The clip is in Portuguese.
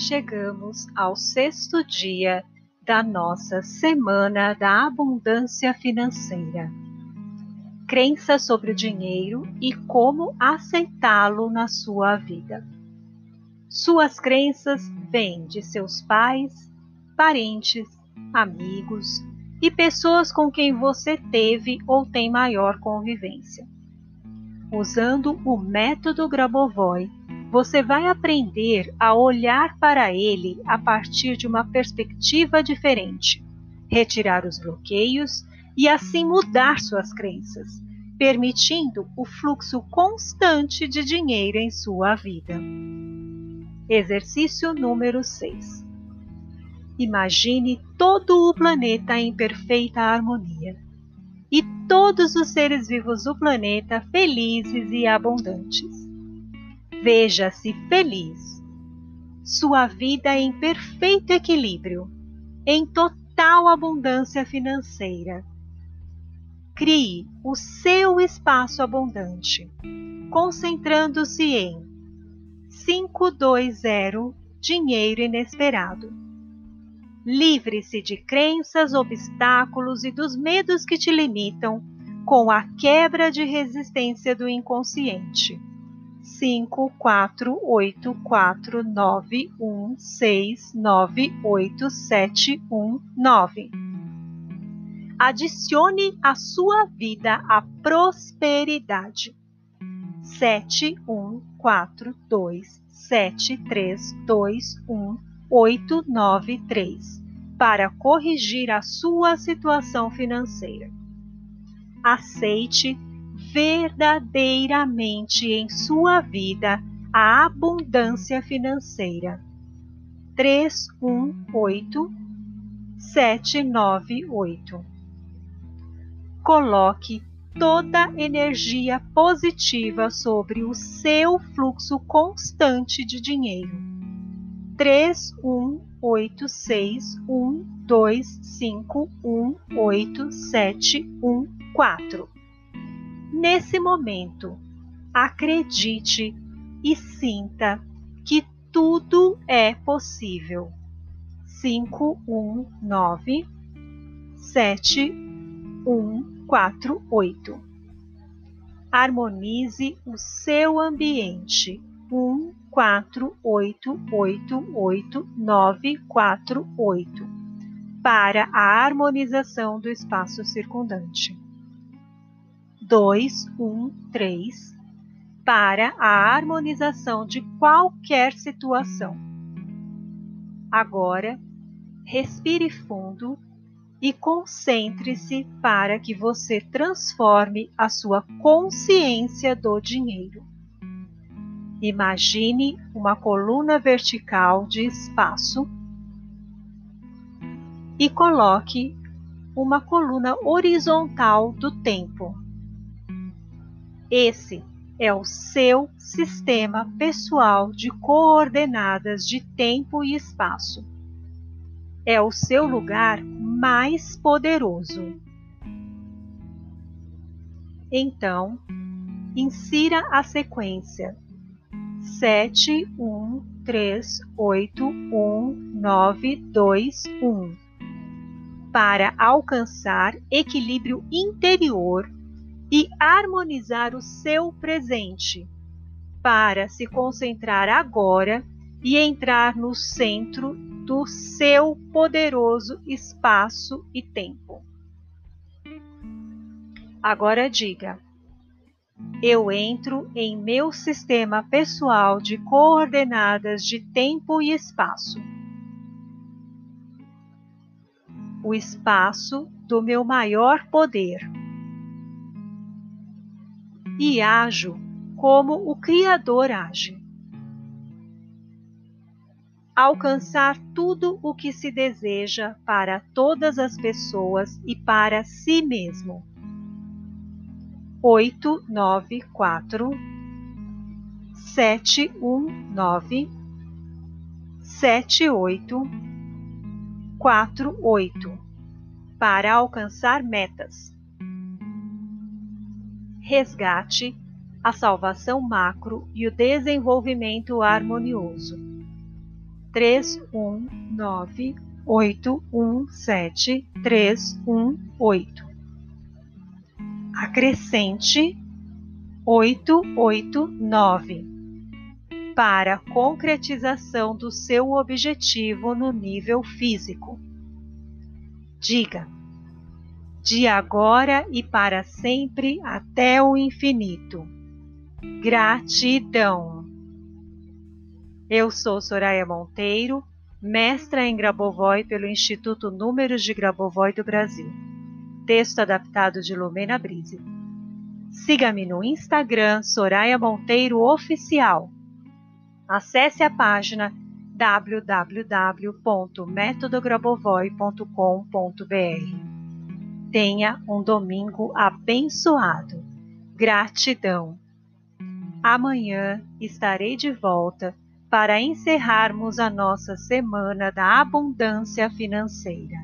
chegamos ao sexto dia da nossa Semana da Abundância Financeira. Crença sobre o dinheiro e como aceitá-lo na sua vida. Suas crenças vêm de seus pais, parentes, amigos e pessoas com quem você teve ou tem maior convivência. Usando o método Grabovoi, você vai aprender a olhar para ele a partir de uma perspectiva diferente, retirar os bloqueios e assim mudar suas crenças, permitindo o fluxo constante de dinheiro em sua vida. Exercício número 6. Imagine todo o planeta em perfeita harmonia e todos os seres vivos do planeta felizes e abundantes. Veja-se feliz. Sua vida em perfeito equilíbrio, em total abundância financeira. Crie o seu espaço abundante, concentrando-se em 520 Dinheiro Inesperado. Livre-se de crenças, obstáculos e dos medos que te limitam com a quebra de resistência do inconsciente cinco quatro oito quatro nove um seis nove oito sete um nove. Adicione à sua vida a prosperidade. Sete um quatro dois sete três dois um oito nove três para corrigir a sua situação financeira. Aceite verdadeiramente em sua vida a abundância financeira. 318 798 Coloque toda energia positiva sobre o seu fluxo constante de dinheiro. 318612518714 Nesse momento, acredite e sinta que tudo é possível. 519 7148 Harmonize o seu ambiente. 148888948 para a harmonização do espaço circundante. 2, 1, 3 para a harmonização de qualquer situação. Agora, respire fundo e concentre-se para que você transforme a sua consciência do dinheiro. Imagine uma coluna vertical de espaço e coloque uma coluna horizontal do tempo esse é o seu sistema pessoal de coordenadas de tempo e espaço. É o seu lugar mais poderoso. Então, insira a sequência 7 1 3 8 1 9 2 1 para alcançar equilíbrio interior e harmonizar o seu presente, para se concentrar agora e entrar no centro do seu poderoso espaço e tempo. Agora diga: eu entro em meu sistema pessoal de coordenadas de tempo e espaço. O espaço do meu maior poder e ajo como o Criador age. Alcançar tudo o que se deseja para todas as pessoas e para si mesmo. 894 719 78 48 para alcançar metas resgate, a salvação macro e o desenvolvimento harmonioso. 319 817 318. Acrescente 889 para concretização do seu objetivo no nível físico. Diga: de agora e para sempre até o infinito. Gratidão. Eu sou Soraya Monteiro, mestra em Grabovoi pelo Instituto Números de Grabovoi do Brasil. Texto adaptado de Lumena Brise. Siga-me no Instagram Soraya Monteiro Oficial. Acesse a página www.metodograbovoi.com.br. Tenha um domingo abençoado. Gratidão. Amanhã estarei de volta para encerrarmos a nossa semana da abundância financeira.